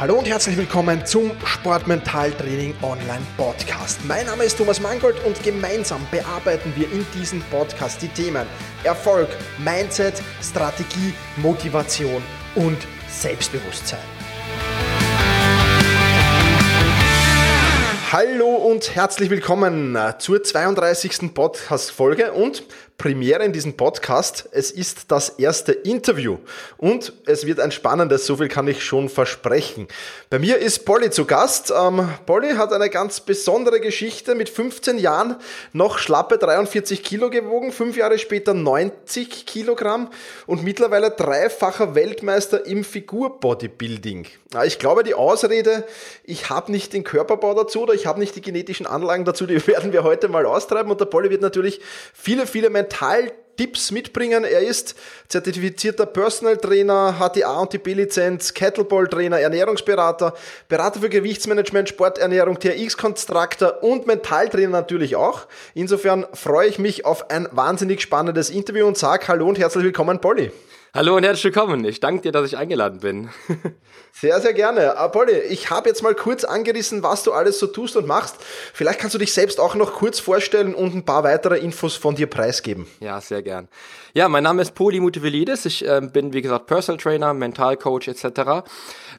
Hallo und herzlich willkommen zum Sportmentaltraining Online Podcast. Mein Name ist Thomas Mangold und gemeinsam bearbeiten wir in diesem Podcast die Themen Erfolg, Mindset, Strategie, Motivation und Selbstbewusstsein. Hallo und herzlich willkommen zur 32. Podcast-Folge und Premiere in diesem Podcast. Es ist das erste Interview und es wird ein spannendes, so viel kann ich schon versprechen. Bei mir ist Polly zu Gast. Ähm, Polly hat eine ganz besondere Geschichte. Mit 15 Jahren noch schlappe 43 Kilo gewogen, fünf Jahre später 90 Kilogramm und mittlerweile dreifacher Weltmeister im Figurbodybuilding. Ich glaube, die Ausrede, ich habe nicht den Körperbau dazu oder ich habe nicht die genetischen Anlagen dazu, die werden wir heute mal austreiben und der Polly wird natürlich viele, viele Mentaltipps mitbringen. Er ist zertifizierter Personal Trainer, hat die A und die B-Lizenz, Kettleball Trainer, Ernährungsberater, Berater für Gewichtsmanagement, Sporternährung, TRX-Konstruktor und Mentaltrainer natürlich auch. Insofern freue ich mich auf ein wahnsinnig spannendes Interview und sage Hallo und herzlich willkommen, Polly. Hallo und herzlich willkommen. Ich danke dir, dass ich eingeladen bin. Sehr, sehr gerne. Polly, ich habe jetzt mal kurz angerissen, was du alles so tust und machst. Vielleicht kannst du dich selbst auch noch kurz vorstellen und ein paar weitere Infos von dir preisgeben. Ja, sehr gern. Ja, mein Name ist Poli Mutevelidis. Ich äh, bin, wie gesagt, Personal Trainer, Mentalcoach etc.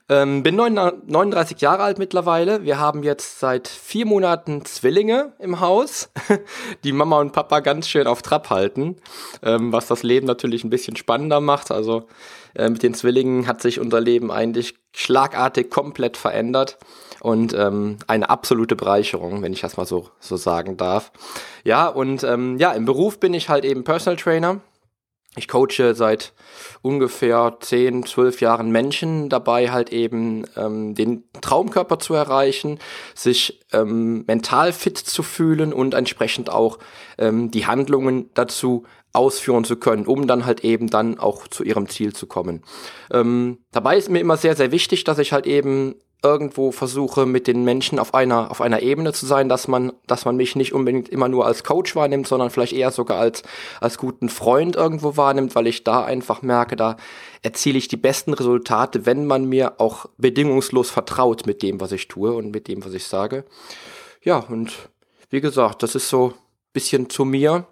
Ähm, bin 39 Jahre alt mittlerweile. Wir haben jetzt seit vier Monaten Zwillinge im Haus, die Mama und Papa ganz schön auf Trab halten, ähm, was das Leben natürlich ein bisschen spannender macht. Also äh, mit den Zwillingen hat sich unser Leben eigentlich schlagartig komplett verändert und ähm, eine absolute Bereicherung, wenn ich das mal so, so sagen darf. Ja, und ähm, ja, im Beruf bin ich halt eben Personal Trainer. Ich coache seit ungefähr 10, 12 Jahren Menschen dabei, halt eben ähm, den Traumkörper zu erreichen, sich ähm, mental fit zu fühlen und entsprechend auch ähm, die Handlungen dazu ausführen zu können, um dann halt eben dann auch zu ihrem Ziel zu kommen. Ähm, dabei ist mir immer sehr, sehr wichtig, dass ich halt eben irgendwo versuche, mit den Menschen auf einer, auf einer Ebene zu sein, dass man, dass man mich nicht unbedingt immer nur als Coach wahrnimmt, sondern vielleicht eher sogar als, als guten Freund irgendwo wahrnimmt, weil ich da einfach merke, da erziele ich die besten Resultate, wenn man mir auch bedingungslos vertraut mit dem, was ich tue und mit dem, was ich sage. Ja, und wie gesagt, das ist so bisschen zu mir.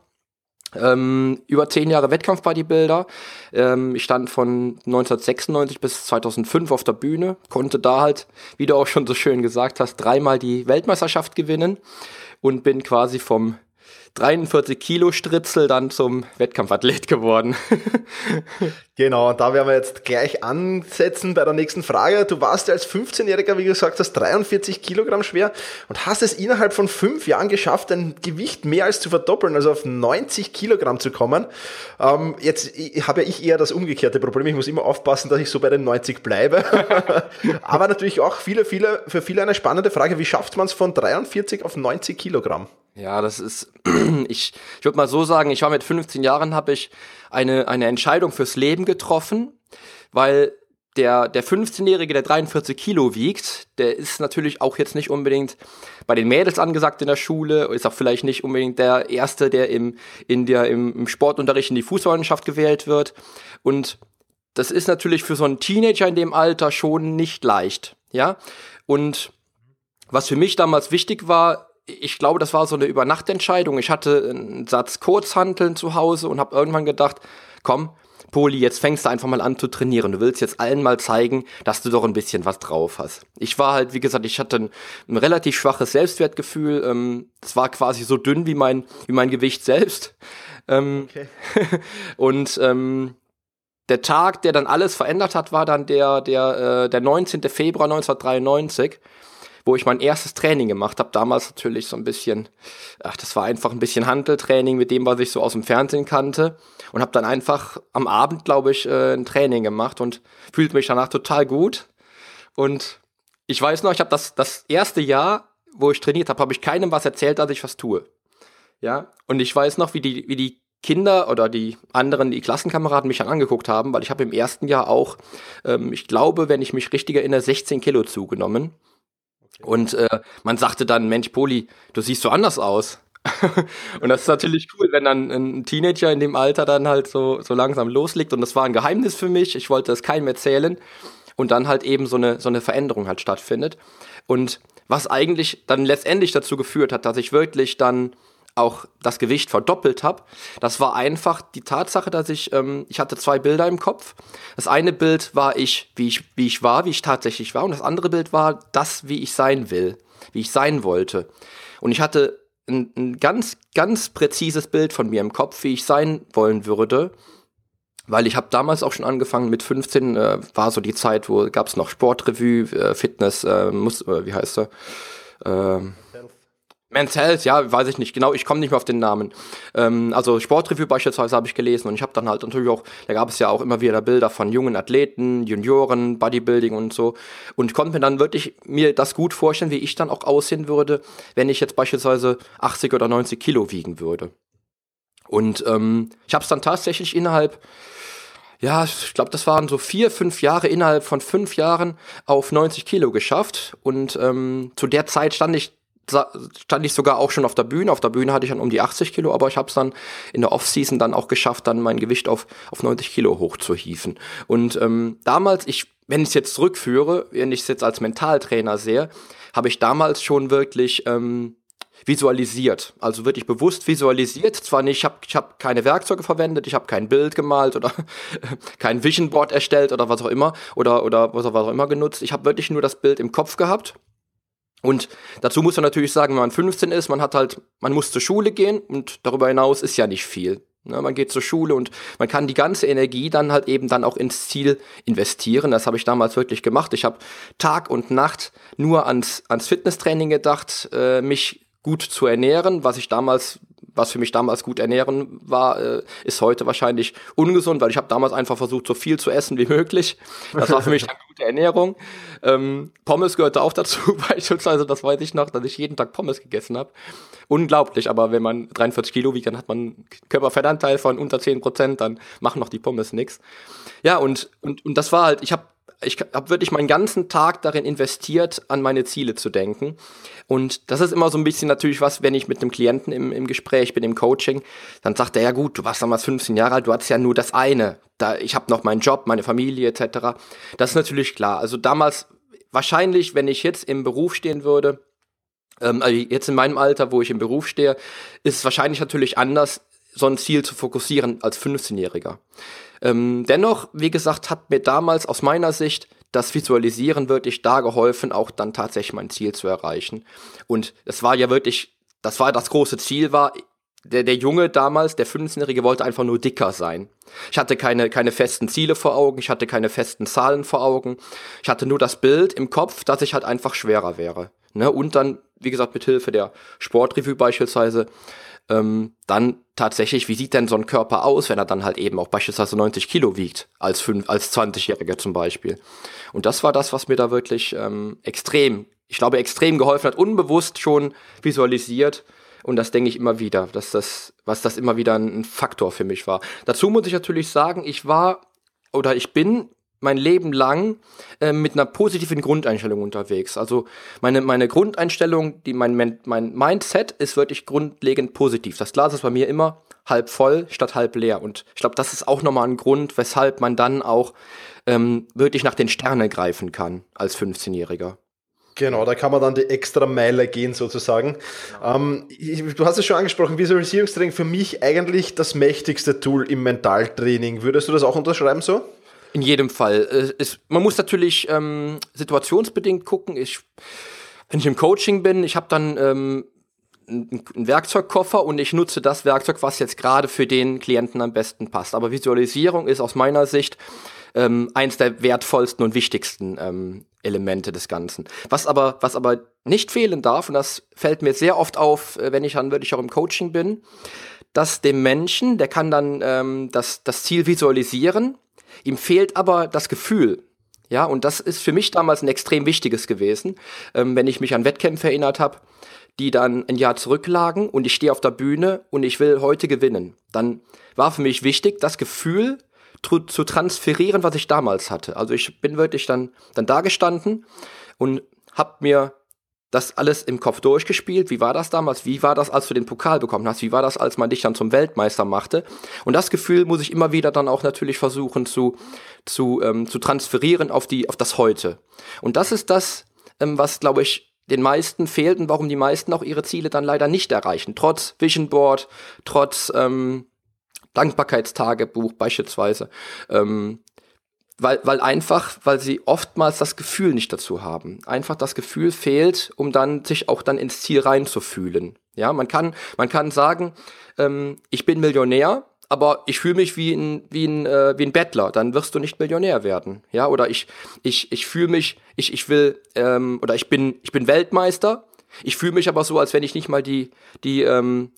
Ähm, über zehn Jahre Wettkampf-Bodybuilder. Ähm, ich stand von 1996 bis 2005 auf der Bühne, konnte da halt, wie du auch schon so schön gesagt hast, dreimal die Weltmeisterschaft gewinnen und bin quasi vom 43 Kilo Stritzel dann zum Wettkampfathlet geworden. genau, und da werden wir jetzt gleich ansetzen bei der nächsten Frage. Du warst ja als 15-Jähriger, wie gesagt hast, 43 Kilogramm schwer und hast es innerhalb von fünf Jahren geschafft, dein Gewicht mehr als zu verdoppeln, also auf 90 Kilogramm zu kommen. Ähm, jetzt habe ja ich eher das umgekehrte Problem. Ich muss immer aufpassen, dass ich so bei den 90 bleibe. Aber natürlich auch viele, viele, für viele eine spannende Frage. Wie schafft man es von 43 auf 90 Kilogramm? Ja, das ist, ich, ich würde mal so sagen, ich war mit 15 Jahren, habe ich eine, eine Entscheidung fürs Leben getroffen, weil der, der 15-Jährige, der 43 Kilo wiegt, der ist natürlich auch jetzt nicht unbedingt bei den Mädels angesagt in der Schule, ist auch vielleicht nicht unbedingt der Erste, der im, in der, im, Sportunterricht in die Fußballmannschaft gewählt wird. Und das ist natürlich für so einen Teenager in dem Alter schon nicht leicht, ja. Und was für mich damals wichtig war, ich glaube, das war so eine Übernachtentscheidung. Ich hatte einen Satz Kurzhanteln zu Hause und habe irgendwann gedacht, komm, Poli, jetzt fängst du einfach mal an zu trainieren. Du willst jetzt allen mal zeigen, dass du doch ein bisschen was drauf hast. Ich war halt, wie gesagt, ich hatte ein, ein relativ schwaches Selbstwertgefühl. Ähm, es war quasi so dünn wie mein, wie mein Gewicht selbst. Ähm, okay. und ähm, der Tag, der dann alles verändert hat, war dann der, der, äh, der 19. Februar 1993 wo ich mein erstes Training gemacht habe. Damals natürlich so ein bisschen, ach, das war einfach ein bisschen Handeltraining mit dem, was ich so aus dem Fernsehen kannte. Und habe dann einfach am Abend, glaube ich, äh, ein Training gemacht und fühlte mich danach total gut. Und ich weiß noch, ich habe das, das erste Jahr, wo ich trainiert habe, habe ich keinem was erzählt, dass ich was tue. Ja, und ich weiß noch, wie die, wie die Kinder oder die anderen, die Klassenkameraden mich dann angeguckt haben, weil ich habe im ersten Jahr auch, ähm, ich glaube, wenn ich mich richtig erinnere, 16 Kilo zugenommen. Und äh, man sagte dann, Mensch, Poli, du siehst so anders aus. und das ist natürlich cool, wenn dann ein Teenager in dem Alter dann halt so, so langsam loslegt. Und das war ein Geheimnis für mich. Ich wollte das keinem erzählen. und dann halt eben so eine, so eine Veränderung halt stattfindet. Und was eigentlich dann letztendlich dazu geführt hat, dass ich wirklich dann auch das Gewicht verdoppelt habe, das war einfach die Tatsache, dass ich, ähm, ich hatte zwei Bilder im Kopf. Das eine Bild war ich, wie ich, wie ich war, wie ich tatsächlich war, und das andere Bild war das, wie ich sein will, wie ich sein wollte. Und ich hatte ein, ein ganz, ganz präzises Bild von mir im Kopf, wie ich sein wollen würde weil ich habe damals auch schon angefangen mit 15 äh, war so die Zeit, wo gab es noch Sportrevue, äh, Fitness, äh, muss, äh, wie heißt er? Ähm, Men's Health, ja, weiß ich nicht genau, ich komme nicht mehr auf den Namen. Ähm, also Sportrevue beispielsweise habe ich gelesen und ich habe dann halt natürlich auch, da gab es ja auch immer wieder Bilder von jungen Athleten, Junioren, Bodybuilding und so und konnte mir dann wirklich mir das gut vorstellen, wie ich dann auch aussehen würde, wenn ich jetzt beispielsweise 80 oder 90 Kilo wiegen würde. Und ähm, ich habe es dann tatsächlich innerhalb ja, ich glaube, das waren so vier, fünf Jahre, innerhalb von fünf Jahren auf 90 Kilo geschafft. Und ähm, zu der Zeit stand ich stand ich sogar auch schon auf der Bühne. Auf der Bühne hatte ich dann um die 80 Kilo, aber ich habe es dann in der Offseason dann auch geschafft, dann mein Gewicht auf, auf 90 Kilo hochzuhieven. Und ähm, damals, ich, wenn ich es jetzt zurückführe, wenn ich es jetzt als Mentaltrainer sehe, habe ich damals schon wirklich ähm, visualisiert, also wirklich bewusst visualisiert. Zwar nicht, ich habe ich hab keine Werkzeuge verwendet, ich habe kein Bild gemalt oder kein Vision Board erstellt oder was auch immer oder oder was auch immer genutzt. Ich habe wirklich nur das Bild im Kopf gehabt. Und dazu muss man natürlich sagen, wenn man 15 ist, man hat halt, man muss zur Schule gehen und darüber hinaus ist ja nicht viel. Ne, man geht zur Schule und man kann die ganze Energie dann halt eben dann auch ins Ziel investieren. Das habe ich damals wirklich gemacht. Ich habe Tag und Nacht nur ans, ans Fitnesstraining gedacht, äh, mich gut zu ernähren, was ich damals, was für mich damals gut ernähren war, äh, ist heute wahrscheinlich ungesund, weil ich habe damals einfach versucht, so viel zu essen wie möglich. Das war für mich eine gute Ernährung. Ähm, Pommes gehörte auch dazu, beispielsweise, das weiß ich noch, dass ich jeden Tag Pommes gegessen habe. Unglaublich, aber wenn man 43 Kilo wiegt, dann hat man einen Körperfettanteil von unter 10 Prozent, dann machen noch die Pommes nix. Ja, und, und, und das war halt, ich habe ich habe wirklich meinen ganzen Tag darin investiert, an meine Ziele zu denken. Und das ist immer so ein bisschen natürlich was, wenn ich mit einem Klienten im, im Gespräch bin, im Coaching, dann sagt er, ja gut, du warst damals 15 Jahre alt, du hattest ja nur das eine. Da, ich habe noch meinen Job, meine Familie etc. Das ist natürlich klar. Also damals, wahrscheinlich, wenn ich jetzt im Beruf stehen würde, ähm, also jetzt in meinem Alter, wo ich im Beruf stehe, ist es wahrscheinlich natürlich anders, so ein Ziel zu fokussieren als 15-Jähriger. Ähm, dennoch, wie gesagt, hat mir damals aus meiner Sicht das Visualisieren wirklich da geholfen, auch dann tatsächlich mein Ziel zu erreichen. Und es war ja wirklich, das war das große Ziel war, der, der Junge damals, der 15-Jährige, wollte einfach nur dicker sein. Ich hatte keine, keine festen Ziele vor Augen, ich hatte keine festen Zahlen vor Augen. Ich hatte nur das Bild im Kopf, dass ich halt einfach schwerer wäre. Ne? Und dann, wie gesagt, mit Hilfe der Sportrevue beispielsweise, ähm, dann tatsächlich, wie sieht denn so ein Körper aus, wenn er dann halt eben auch beispielsweise 90 Kilo wiegt, als, als 20-Jähriger zum Beispiel. Und das war das, was mir da wirklich ähm, extrem, ich glaube, extrem geholfen hat, unbewusst schon visualisiert. Und das denke ich immer wieder, dass das, was das immer wieder ein Faktor für mich war. Dazu muss ich natürlich sagen, ich war oder ich bin mein Leben lang äh, mit einer positiven Grundeinstellung unterwegs. Also meine, meine Grundeinstellung, die, mein, mein Mindset ist wirklich grundlegend positiv. Das Glas ist bei mir immer halb voll statt halb leer. Und ich glaube, das ist auch nochmal ein Grund, weshalb man dann auch ähm, wirklich nach den Sternen greifen kann als 15-Jähriger. Genau, da kann man dann die extra Meile gehen sozusagen. Genau. Ähm, ich, du hast es schon angesprochen, Visualisierungstraining für mich eigentlich das mächtigste Tool im Mentaltraining. Würdest du das auch unterschreiben so? In jedem Fall. Es, man muss natürlich ähm, situationsbedingt gucken. Ich, wenn ich im Coaching bin, ich habe dann ähm, einen Werkzeugkoffer und ich nutze das Werkzeug, was jetzt gerade für den Klienten am besten passt. Aber Visualisierung ist aus meiner Sicht ähm, eins der wertvollsten und wichtigsten ähm, Elemente des Ganzen. Was aber, was aber nicht fehlen darf, und das fällt mir sehr oft auf, äh, wenn ich dann wirklich auch im Coaching bin, dass dem Menschen, der kann dann ähm, das, das Ziel visualisieren, Ihm fehlt aber das Gefühl. Ja, und das ist für mich damals ein extrem wichtiges gewesen, ähm, wenn ich mich an Wettkämpfe erinnert habe, die dann ein Jahr zurücklagen und ich stehe auf der Bühne und ich will heute gewinnen. Dann war für mich wichtig, das Gefühl zu, zu transferieren, was ich damals hatte. Also ich bin wirklich dann, dann da gestanden und habe mir das alles im Kopf durchgespielt. Wie war das damals? Wie war das, als du den Pokal bekommen hast? Wie war das, als man dich dann zum Weltmeister machte? Und das Gefühl muss ich immer wieder dann auch natürlich versuchen zu, zu, ähm, zu transferieren auf, die, auf das Heute. Und das ist das, ähm, was, glaube ich, den meisten fehlt und warum die meisten auch ihre Ziele dann leider nicht erreichen. Trotz Vision Board, trotz ähm, Dankbarkeitstagebuch beispielsweise. Ähm, weil, weil einfach, weil sie oftmals das Gefühl nicht dazu haben. Einfach das Gefühl fehlt, um dann sich auch dann ins Ziel reinzufühlen. Ja, man kann, man kann sagen, ähm, ich bin Millionär, aber ich fühle mich wie ein, wie ein, äh, wie ein Bettler, dann wirst du nicht Millionär werden. Ja, oder ich, ich, ich fühle mich, ich, ich will, ähm, oder ich bin, ich bin Weltmeister, ich fühle mich aber so, als wenn ich nicht mal die, die, ähm,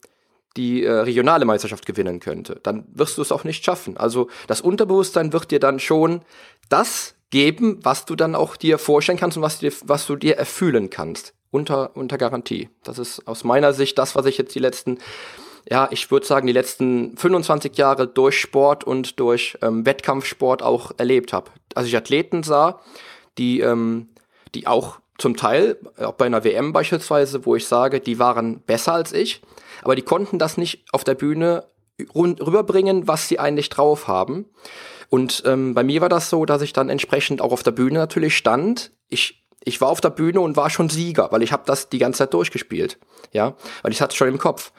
die äh, regionale Meisterschaft gewinnen könnte, dann wirst du es auch nicht schaffen. Also das Unterbewusstsein wird dir dann schon das geben, was du dann auch dir vorstellen kannst und was, dir, was du dir erfühlen kannst. Unter, unter Garantie. Das ist aus meiner Sicht das, was ich jetzt die letzten, ja, ich würde sagen, die letzten 25 Jahre durch Sport und durch ähm, Wettkampfsport auch erlebt habe. Als ich Athleten sah, die, ähm, die auch zum Teil, auch bei einer WM beispielsweise, wo ich sage, die waren besser als ich, aber die konnten das nicht auf der Bühne rüberbringen, was sie eigentlich drauf haben. Und ähm, bei mir war das so, dass ich dann entsprechend auch auf der Bühne natürlich stand. Ich, ich war auf der Bühne und war schon Sieger, weil ich habe das die ganze Zeit durchgespielt. Ja, weil ich hatte schon im Kopf.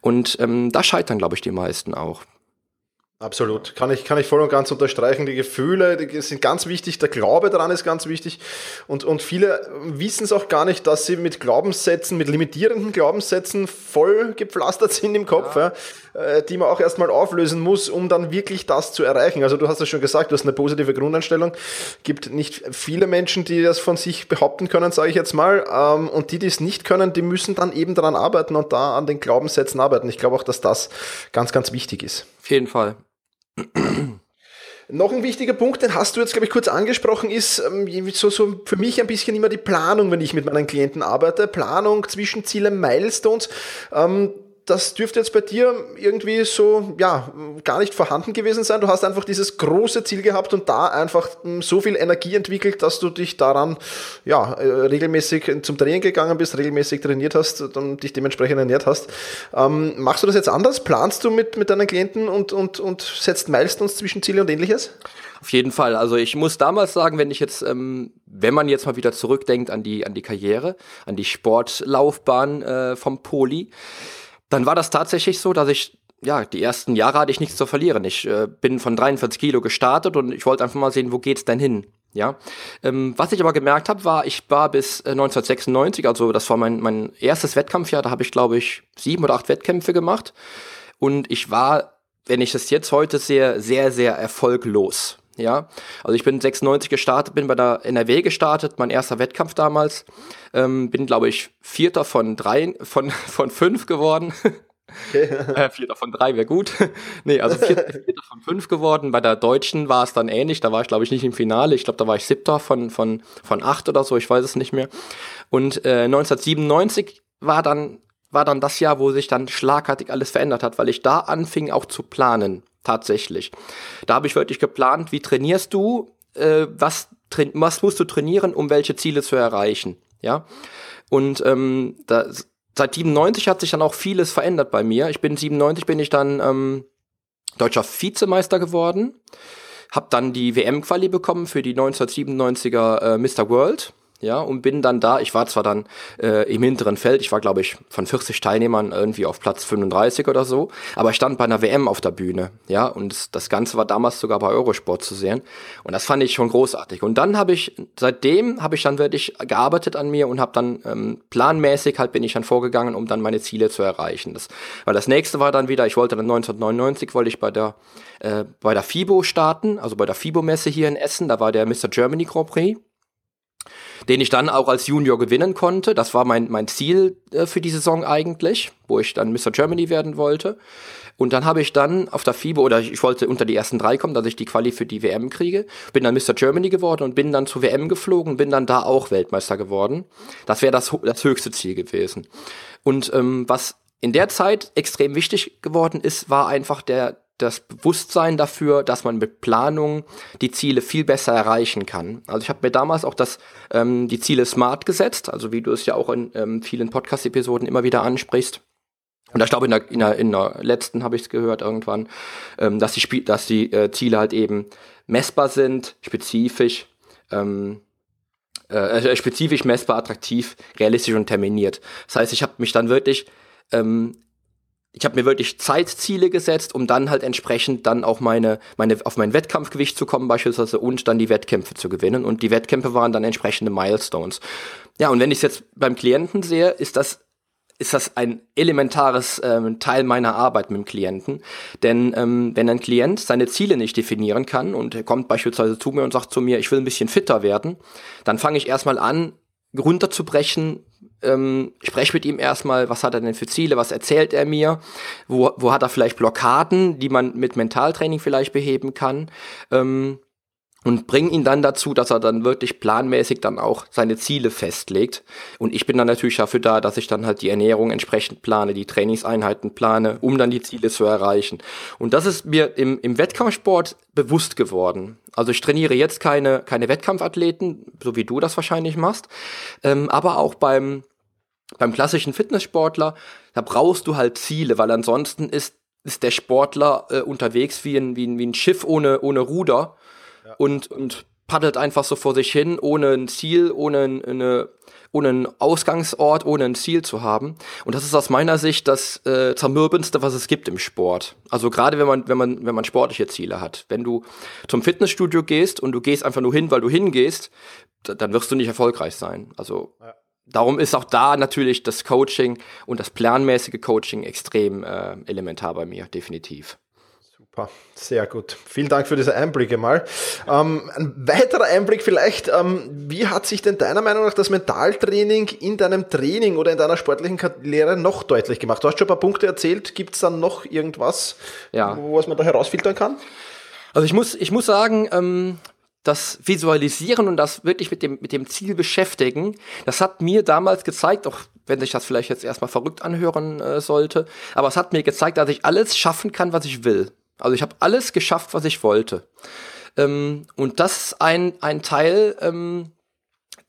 Und ähm, da scheitern, glaube ich, die meisten auch. Absolut, kann ich, kann ich voll und ganz unterstreichen. Die Gefühle die sind ganz wichtig, der Glaube daran ist ganz wichtig. Und, und viele wissen es auch gar nicht, dass sie mit Glaubenssätzen, mit limitierenden Glaubenssätzen voll gepflastert sind im Kopf, ja. Ja, äh, die man auch erstmal auflösen muss, um dann wirklich das zu erreichen. Also du hast es schon gesagt, du hast eine positive Grundeinstellung. Gibt nicht viele Menschen, die das von sich behaupten können, sage ich jetzt mal. Ähm, und die, die es nicht können, die müssen dann eben daran arbeiten und da an den Glaubenssätzen arbeiten. Ich glaube auch, dass das ganz, ganz wichtig ist. Auf jeden Fall. Noch ein wichtiger Punkt, den hast du jetzt, glaube ich, kurz angesprochen, ist ähm, so, so für mich ein bisschen immer die Planung, wenn ich mit meinen Klienten arbeite. Planung, Zwischenziele, Milestones. Ähm, das dürfte jetzt bei dir irgendwie so, ja, gar nicht vorhanden gewesen sein. Du hast einfach dieses große Ziel gehabt und da einfach hm, so viel Energie entwickelt, dass du dich daran, ja, äh, regelmäßig zum Training gegangen bist, regelmäßig trainiert hast und dich dementsprechend ernährt hast. Ähm, machst du das jetzt anders? Planst du mit, mit deinen Klienten und, und, und setzt Milestones, Zwischenziele und ähnliches? Auf jeden Fall. Also ich muss damals sagen, wenn ich jetzt, ähm, wenn man jetzt mal wieder zurückdenkt an die, an die Karriere, an die Sportlaufbahn äh, vom Poli, dann war das tatsächlich so, dass ich ja, die ersten Jahre hatte ich nichts zu verlieren. Ich äh, bin von 43 Kilo gestartet und ich wollte einfach mal sehen, wo geht's denn hin? Ja, ähm, was ich aber gemerkt habe, war, ich war bis äh, 1996, also das war mein, mein erstes Wettkampfjahr, da habe ich, glaube ich, sieben oder acht Wettkämpfe gemacht. Und ich war, wenn ich es jetzt heute sehe, sehr, sehr erfolglos. Ja, also ich bin 96 gestartet, bin bei der NRW gestartet, mein erster Wettkampf damals. Ähm, bin, glaube ich, Vierter von drei, von, von fünf geworden. Okay. äh, Vierter von drei wäre gut. nee, also Vierter, Vierter von fünf geworden. Bei der Deutschen war es dann ähnlich. Da war ich, glaube ich, nicht im Finale. Ich glaube, da war ich Siebter von, von, von acht oder so. Ich weiß es nicht mehr. Und äh, 1997 war dann, war dann das Jahr, wo sich dann schlagartig alles verändert hat, weil ich da anfing auch zu planen tatsächlich. Da habe ich wirklich geplant, wie trainierst du, äh, was, was musst du trainieren, um welche Ziele zu erreichen. Ja. Und ähm, da, seit 97 hat sich dann auch vieles verändert bei mir. Ich bin 97 bin ich dann ähm, deutscher Vizemeister geworden, habe dann die WM-Quali bekommen für die 1997er äh, Mr. World ja, und bin dann da, ich war zwar dann äh, im hinteren Feld, ich war glaube ich von 40 Teilnehmern irgendwie auf Platz 35 oder so, aber ich stand bei einer WM auf der Bühne, ja, und das Ganze war damals sogar bei Eurosport zu sehen und das fand ich schon großartig und dann habe ich, seitdem habe ich dann wirklich gearbeitet an mir und habe dann ähm, planmäßig halt bin ich dann vorgegangen, um dann meine Ziele zu erreichen, das, weil das nächste war dann wieder, ich wollte dann 1999, wollte ich bei der äh, bei der FIBO starten, also bei der FIBO-Messe hier in Essen, da war der Mr. Germany Grand Prix den ich dann auch als Junior gewinnen konnte. Das war mein, mein Ziel äh, für die Saison eigentlich, wo ich dann Mr. Germany werden wollte. Und dann habe ich dann auf der FIBO, oder ich wollte unter die ersten drei kommen, dass ich die Quali für die WM kriege, bin dann Mr. Germany geworden und bin dann zur WM geflogen, bin dann da auch Weltmeister geworden. Das wäre das, das höchste Ziel gewesen. Und ähm, was in der Zeit extrem wichtig geworden ist, war einfach der, das Bewusstsein dafür, dass man mit Planung die Ziele viel besser erreichen kann. Also ich habe mir damals auch das, ähm, die Ziele smart gesetzt, also wie du es ja auch in ähm, vielen Podcast-Episoden immer wieder ansprichst. Und ich glaube, in der, in der, in der letzten habe ich es gehört irgendwann, ähm, dass die, Spiel dass die äh, Ziele halt eben messbar sind, spezifisch, ähm, äh, äh spezifisch messbar, attraktiv, realistisch und terminiert. Das heißt, ich habe mich dann wirklich ähm, ich habe mir wirklich Zeitziele gesetzt, um dann halt entsprechend dann auch meine, meine, auf mein Wettkampfgewicht zu kommen beispielsweise und dann die Wettkämpfe zu gewinnen. Und die Wettkämpfe waren dann entsprechende Milestones. Ja, und wenn ich es jetzt beim Klienten sehe, ist das ist das ein elementares ähm, Teil meiner Arbeit mit dem Klienten. Denn ähm, wenn ein Klient seine Ziele nicht definieren kann und er kommt beispielsweise zu mir und sagt zu mir, ich will ein bisschen fitter werden, dann fange ich erstmal an, runterzubrechen, ähm, spreche mit ihm erstmal, was hat er denn für Ziele, was erzählt er mir, wo, wo hat er vielleicht Blockaden, die man mit Mentaltraining vielleicht beheben kann. Ähm, und bring ihn dann dazu, dass er dann wirklich planmäßig dann auch seine Ziele festlegt. Und ich bin dann natürlich dafür da, dass ich dann halt die Ernährung entsprechend plane, die Trainingseinheiten plane, um dann die Ziele zu erreichen. Und das ist mir im, im Wettkampfsport bewusst geworden. Also ich trainiere jetzt keine, keine Wettkampfathleten, so wie du das wahrscheinlich machst, ähm, aber auch beim, beim klassischen Fitnesssportler, da brauchst du halt Ziele, weil ansonsten ist, ist der Sportler äh, unterwegs wie ein, wie, ein, wie ein Schiff ohne, ohne Ruder und, und paddelt einfach so vor sich hin, ohne ein Ziel, ohne eine, ohne einen Ausgangsort, ohne ein Ziel zu haben. Und das ist aus meiner Sicht das äh, zermürbendste, was es gibt im Sport. Also gerade wenn man, wenn man, wenn man sportliche Ziele hat. Wenn du zum Fitnessstudio gehst und du gehst einfach nur hin, weil du hingehst, dann wirst du nicht erfolgreich sein. Also ja. Darum ist auch da natürlich das Coaching und das planmäßige Coaching extrem äh, elementar bei mir, definitiv. Sehr gut. Vielen Dank für diese Einblicke mal. Ähm, ein weiterer Einblick vielleicht, ähm, wie hat sich denn deiner Meinung nach das Mentaltraining in deinem Training oder in deiner sportlichen Karriere noch deutlich gemacht? Du hast schon ein paar Punkte erzählt. Gibt es dann noch irgendwas, ja. was man da herausfiltern kann? Also ich muss, ich muss sagen, ähm, das Visualisieren und das wirklich mit dem, mit dem Ziel beschäftigen, das hat mir damals gezeigt, auch wenn sich das vielleicht jetzt erstmal verrückt anhören äh, sollte, aber es hat mir gezeigt, dass ich alles schaffen kann, was ich will. Also ich habe alles geschafft, was ich wollte. Ähm, und das ist ein, ein Teil, ähm,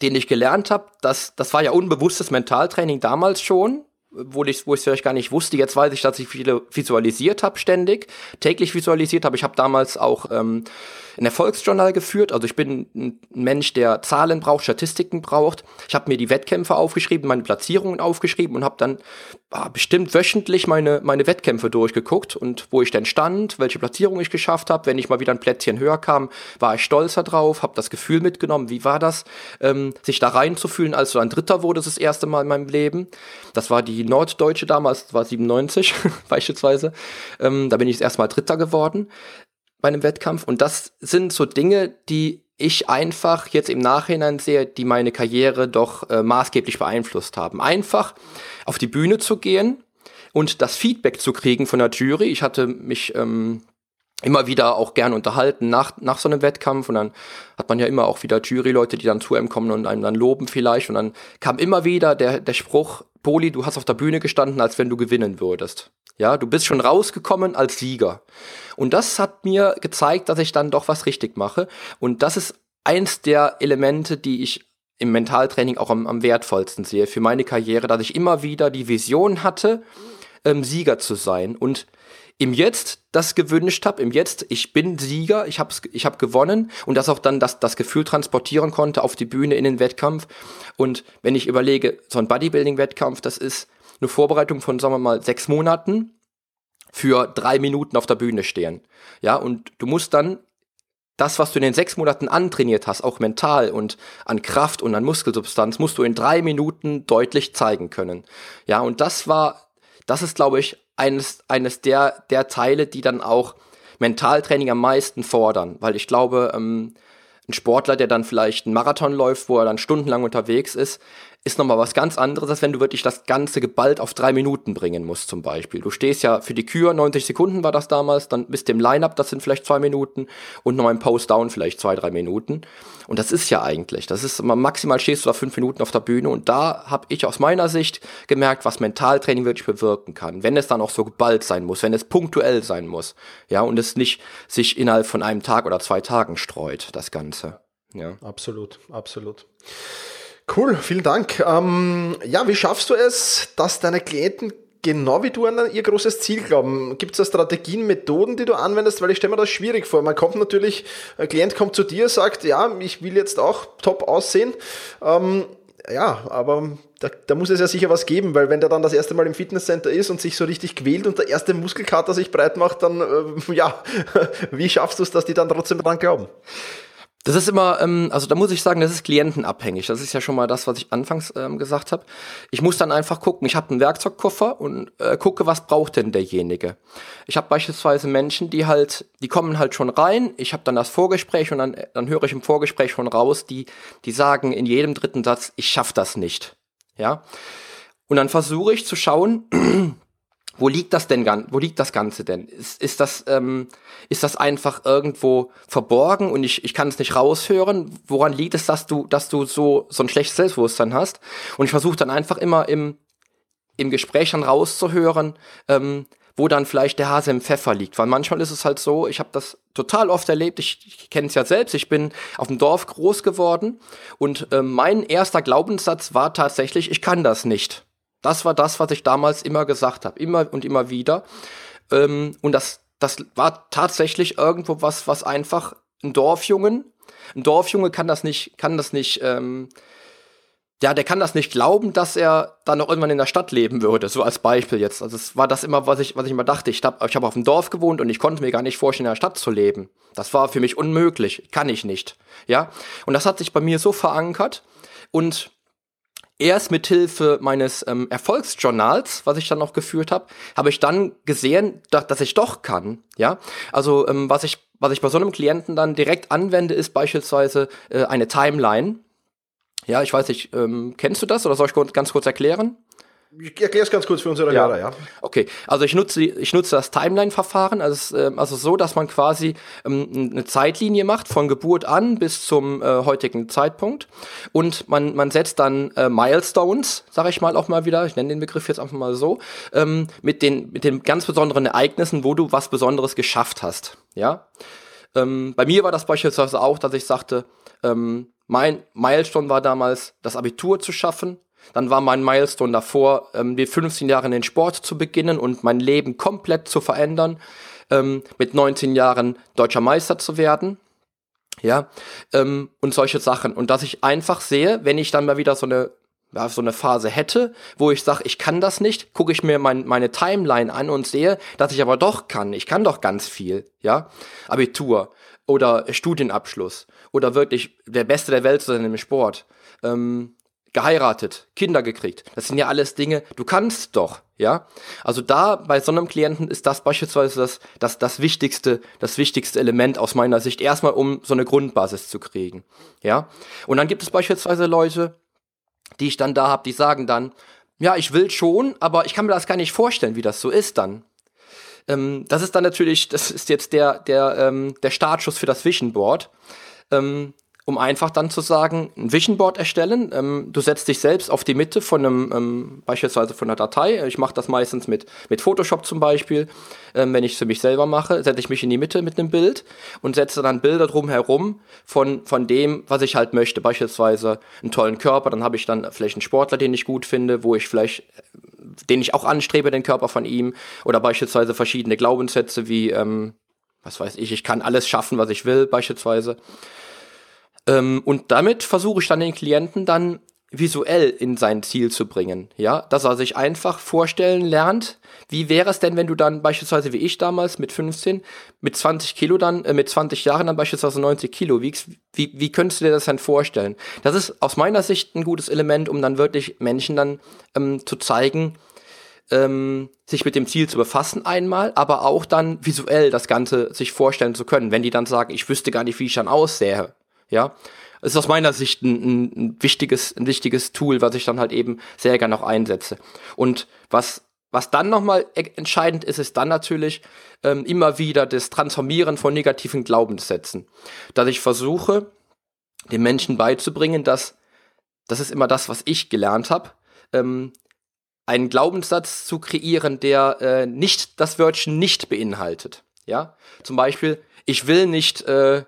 den ich gelernt habe. Das, das war ja unbewusstes Mentaltraining damals schon, wo ich wo ich vielleicht gar nicht wusste. Jetzt weiß ich, dass ich viele visualisiert habe ständig, täglich visualisiert habe. Ich habe damals auch ähm, ein Erfolgsjournal geführt. Also ich bin ein Mensch, der Zahlen braucht, Statistiken braucht. Ich habe mir die Wettkämpfe aufgeschrieben, meine Platzierungen aufgeschrieben und habe dann ah, bestimmt wöchentlich meine, meine Wettkämpfe durchgeguckt und wo ich denn stand, welche Platzierung ich geschafft habe. Wenn ich mal wieder ein Plätzchen höher kam, war ich stolzer drauf, habe das Gefühl mitgenommen, wie war das, ähm, sich da reinzufühlen, als so ein Dritter wurde das erste Mal in meinem Leben. Das war die Norddeutsche damals, das war 97 beispielsweise. Ähm, da bin ich das erste Mal Dritter geworden bei einem Wettkampf. Und das sind so Dinge, die ich einfach jetzt im Nachhinein sehe, die meine Karriere doch äh, maßgeblich beeinflusst haben. Einfach auf die Bühne zu gehen und das Feedback zu kriegen von der Jury. Ich hatte mich ähm, immer wieder auch gern unterhalten nach, nach so einem Wettkampf und dann hat man ja immer auch wieder Juryleute, die dann zu einem kommen und einem dann loben vielleicht und dann kam immer wieder der, der Spruch, Poli, du hast auf der Bühne gestanden, als wenn du gewinnen würdest. Ja, du bist schon rausgekommen als Sieger. Und das hat mir gezeigt, dass ich dann doch was richtig mache. Und das ist eins der Elemente, die ich im Mentaltraining auch am, am wertvollsten sehe für meine Karriere, dass ich immer wieder die Vision hatte, ähm, Sieger zu sein und im Jetzt das gewünscht habe, im Jetzt, ich bin Sieger, ich habe ich hab gewonnen und das auch dann das, das Gefühl transportieren konnte auf die Bühne in den Wettkampf. Und wenn ich überlege, so ein Bodybuilding-Wettkampf, das ist eine Vorbereitung von, sagen wir mal, sechs Monaten für drei Minuten auf der Bühne stehen. Ja, und du musst dann das, was du in den sechs Monaten antrainiert hast, auch mental und an Kraft und an Muskelsubstanz, musst du in drei Minuten deutlich zeigen können. Ja, und das war, das ist, glaube ich, eines, eines der, der Teile, die dann auch Mentaltraining am meisten fordern, weil ich glaube, ähm, ein Sportler, der dann vielleicht einen Marathon läuft, wo er dann stundenlang unterwegs ist, ist nochmal was ganz anderes, als wenn du wirklich das Ganze geballt auf drei Minuten bringen musst, zum Beispiel. Du stehst ja für die Kür, 90 Sekunden war das damals, dann bist du im Line-Up, das sind vielleicht zwei Minuten und nochmal im Post-Down vielleicht zwei, drei Minuten. Und das ist ja eigentlich, das ist, maximal stehst du da fünf Minuten auf der Bühne und da habe ich aus meiner Sicht gemerkt, was Mentaltraining wirklich bewirken kann, wenn es dann auch so geballt sein muss, wenn es punktuell sein muss, ja, und es nicht sich innerhalb von einem Tag oder zwei Tagen streut, das Ganze. Ja. Absolut, absolut. Cool, vielen Dank. Ähm, ja, wie schaffst du es, dass deine Klienten genau wie du an ihr großes Ziel glauben? Gibt es da Strategien, Methoden, die du anwendest? Weil ich stelle mir das schwierig vor. Man kommt natürlich, ein Klient kommt zu dir, sagt, ja, ich will jetzt auch top aussehen. Ähm, ja, aber da, da, muss es ja sicher was geben, weil wenn der dann das erste Mal im Fitnesscenter ist und sich so richtig quält und der erste Muskelkater sich breit macht, dann, äh, ja, wie schaffst du es, dass die dann trotzdem dran glauben? Das ist immer, ähm, also da muss ich sagen, das ist klientenabhängig. Das ist ja schon mal das, was ich anfangs ähm, gesagt habe. Ich muss dann einfach gucken, ich habe einen Werkzeugkoffer und äh, gucke, was braucht denn derjenige. Ich habe beispielsweise Menschen, die halt, die kommen halt schon rein, ich habe dann das Vorgespräch und dann, dann höre ich im Vorgespräch schon raus, die, die sagen in jedem dritten Satz, ich schaff das nicht. Ja. Und dann versuche ich zu schauen, wo liegt das denn, wo liegt das Ganze denn? Ist, ist das, ähm, ist das einfach irgendwo verborgen und ich, ich kann es nicht raushören? Woran liegt es, dass du, dass du so, so ein schlechtes Selbstbewusstsein hast? Und ich versuche dann einfach immer im, im Gespräch dann rauszuhören, ähm, wo dann vielleicht der Hase im Pfeffer liegt. Weil manchmal ist es halt so, ich habe das total oft erlebt, ich, ich kenne es ja selbst, ich bin auf dem Dorf groß geworden und äh, mein erster Glaubenssatz war tatsächlich, ich kann das nicht. Das war das, was ich damals immer gesagt habe, immer und immer wieder. Ähm, und das, das war tatsächlich irgendwo was, was einfach ein Dorfjungen, ein Dorfjunge kann das nicht, kann das nicht, ähm, ja, der kann das nicht glauben, dass er dann noch irgendwann in der Stadt leben würde, so als Beispiel jetzt. Also es war das immer, was ich, was ich immer dachte. Ich habe ich hab auf dem Dorf gewohnt und ich konnte mir gar nicht vorstellen, in der Stadt zu leben. Das war für mich unmöglich, kann ich nicht, ja. Und das hat sich bei mir so verankert und erst mit Hilfe meines ähm, Erfolgsjournals, was ich dann noch geführt habe, habe ich dann gesehen, dass, dass ich doch kann. Ja, also ähm, was ich was ich bei so einem Klienten dann direkt anwende, ist beispielsweise äh, eine Timeline. Ja, ich weiß nicht, ähm, kennst du das oder soll ich ganz kurz erklären? Ich erkläre es ganz kurz für unsere. Hörer, ja. Okay, also ich nutze, ich nutze das Timeline-Verfahren, also, äh, also so, dass man quasi ähm, eine Zeitlinie macht von Geburt an bis zum äh, heutigen Zeitpunkt und man, man setzt dann äh, Milestones, sage ich mal auch mal wieder, ich nenne den Begriff jetzt einfach mal so, ähm, mit, den, mit den ganz besonderen Ereignissen, wo du was Besonderes geschafft hast, ja. Ähm, bei mir war das beispielsweise auch, dass ich sagte, ähm, mein Milestone war damals, das Abitur zu schaffen, dann war mein Milestone davor, ähm, die 15 Jahre in den Sport zu beginnen und mein Leben komplett zu verändern, ähm, mit 19 Jahren deutscher Meister zu werden. Ja, ähm, und solche Sachen. Und dass ich einfach sehe, wenn ich dann mal wieder so eine ja, so eine Phase hätte, wo ich sage, ich kann das nicht, gucke ich mir mein, meine Timeline an und sehe, dass ich aber doch kann. Ich kann doch ganz viel, ja. Abitur oder Studienabschluss oder wirklich der Beste der Welt zu sein im Sport. Ähm, geheiratet, Kinder gekriegt. Das sind ja alles Dinge, du kannst doch, ja. Also da bei so einem Klienten ist das beispielsweise das, das, das wichtigste, das wichtigste Element aus meiner Sicht, erstmal um so eine Grundbasis zu kriegen, ja. Und dann gibt es beispielsweise Leute, die ich dann da habe, die sagen dann, ja, ich will schon, aber ich kann mir das gar nicht vorstellen, wie das so ist dann. Ähm, das ist dann natürlich, das ist jetzt der, der, ähm, der Startschuss für das Vision Board. Ähm, um einfach dann zu sagen, ein Vision Board erstellen. Ähm, du setzt dich selbst auf die Mitte von einem, ähm, beispielsweise von einer Datei. Ich mache das meistens mit, mit Photoshop zum Beispiel. Ähm, wenn ich es für mich selber mache, setze ich mich in die Mitte mit einem Bild und setze dann Bilder drumherum von, von dem, was ich halt möchte. Beispielsweise einen tollen Körper, dann habe ich dann vielleicht einen Sportler, den ich gut finde, wo ich vielleicht den ich auch anstrebe, den Körper von ihm, oder beispielsweise verschiedene Glaubenssätze wie, ähm, was weiß ich, ich kann alles schaffen, was ich will, beispielsweise. Ähm, und damit versuche ich dann den Klienten dann visuell in sein Ziel zu bringen, ja, dass er sich einfach vorstellen lernt, wie wäre es denn, wenn du dann beispielsweise wie ich damals mit 15, mit 20 Kilo dann, äh, mit 20 Jahren dann beispielsweise 90 Kilo wiegst, wie, wie könntest du dir das dann vorstellen? Das ist aus meiner Sicht ein gutes Element, um dann wirklich Menschen dann ähm, zu zeigen, ähm, sich mit dem Ziel zu befassen einmal, aber auch dann visuell das Ganze sich vorstellen zu können, wenn die dann sagen, ich wüsste gar nicht, wie ich dann aussähe, ja, ist aus meiner Sicht ein, ein, wichtiges, ein wichtiges Tool, was ich dann halt eben sehr gerne auch einsetze. Und was was dann nochmal e-, entscheidend ist, ist dann natürlich ähm, immer wieder das Transformieren von negativen Glaubenssätzen. Dass ich versuche, den Menschen beizubringen, dass das ist immer das, was ich gelernt habe, ähm, einen Glaubenssatz zu kreieren, der äh, nicht das Wörtchen nicht beinhaltet. Ja, zum Beispiel, ich will nicht, äh,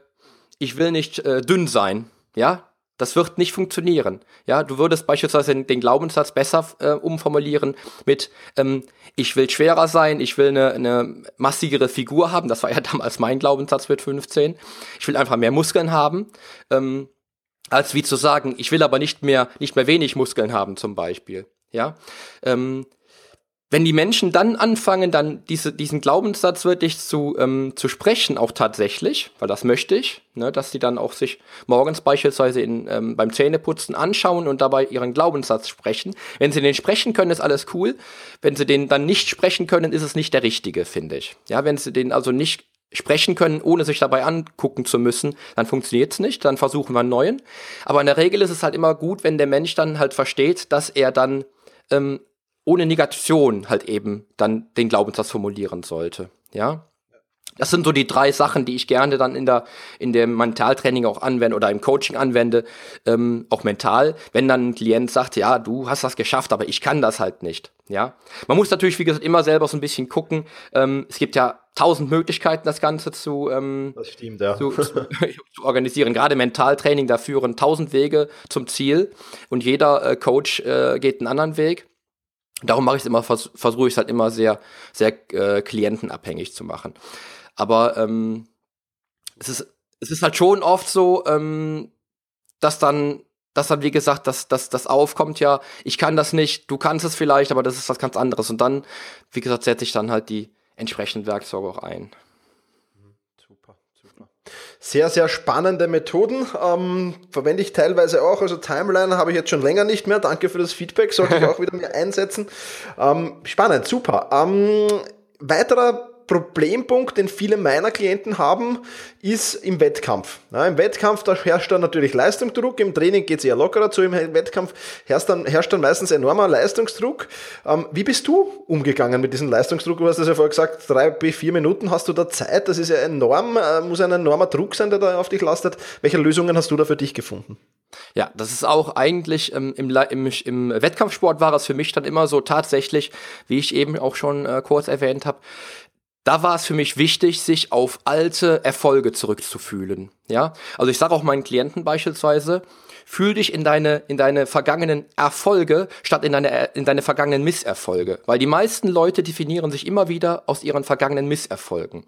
ich will nicht äh, dünn sein. Ja, das wird nicht funktionieren. Ja, du würdest beispielsweise den, Glaubenssatz besser äh, umformulieren mit ähm, ich will schwerer sein, ich will eine, eine massigere Figur haben. Das war ja damals mein Glaubenssatz mit 15. Ich will einfach mehr Muskeln haben. Ähm, als wie zu sagen, ich will aber nicht mehr, nicht mehr wenig Muskeln haben, zum Beispiel. Ja, ähm, wenn die Menschen dann anfangen, dann diese, diesen Glaubenssatz wirklich zu, ähm, zu sprechen, auch tatsächlich, weil das möchte ich, ne, dass sie dann auch sich morgens beispielsweise in, ähm, beim Zähneputzen anschauen und dabei ihren Glaubenssatz sprechen. Wenn sie den sprechen können, ist alles cool. Wenn sie den dann nicht sprechen können, ist es nicht der richtige, finde ich. Ja, wenn sie den also nicht sprechen können, ohne sich dabei angucken zu müssen, dann funktioniert es nicht, dann versuchen wir einen neuen. Aber in der Regel ist es halt immer gut, wenn der Mensch dann halt versteht, dass er dann ähm, ohne Negation halt eben dann den Glaubenssatz formulieren sollte. Ja. Das sind so die drei Sachen, die ich gerne dann in der in dem Mentaltraining auch anwende oder im Coaching anwende, ähm, auch mental. Wenn dann ein Klient sagt, ja, du hast das geschafft, aber ich kann das halt nicht. Ja, man muss natürlich wie gesagt immer selber so ein bisschen gucken. Ähm, es gibt ja tausend Möglichkeiten, das Ganze zu, ähm, das stimmt, ja. zu, zu, zu, organisieren. Gerade Mentaltraining, da führen tausend Wege zum Ziel und jeder äh, Coach äh, geht einen anderen Weg. Darum mache ich es immer, vers versuche ich es halt immer sehr, sehr äh, klientenabhängig zu machen. Aber ähm, es ist, es ist halt schon oft so, ähm, dass dann, dass dann, wie gesagt, dass, dass das aufkommt, ja, ich kann das nicht, du kannst es vielleicht, aber das ist was ganz anderes. Und dann, wie gesagt, setze ich dann halt die entsprechenden Werkzeuge auch ein. Sehr, sehr spannende Methoden. Ähm, verwende ich teilweise auch. Also Timeline habe ich jetzt schon länger nicht mehr. Danke für das Feedback. Sollte ich auch wieder mehr einsetzen. Ähm, spannend, super. Ähm, weiterer Problempunkt, den viele meiner Klienten haben, ist im Wettkampf. Ja, Im Wettkampf, da herrscht dann natürlich Leistungsdruck, im Training geht es eher lockerer zu, im Wettkampf herrscht dann, herrscht dann meistens enormer Leistungsdruck. Ähm, wie bist du umgegangen mit diesem Leistungsdruck? Du hast das ja vorher gesagt, drei bis vier Minuten hast du da Zeit, das ist ja enorm, äh, muss ein enormer Druck sein, der da auf dich lastet. Welche Lösungen hast du da für dich gefunden? Ja, das ist auch eigentlich ähm, im, im, im Wettkampfsport war es für mich dann immer so tatsächlich, wie ich eben auch schon äh, kurz erwähnt habe, da war es für mich wichtig, sich auf alte Erfolge zurückzufühlen. Ja, also ich sage auch meinen Klienten beispielsweise, fühl dich in deine, in deine vergangenen Erfolge statt in deine, in deine vergangenen Misserfolge. Weil die meisten Leute definieren sich immer wieder aus ihren vergangenen Misserfolgen.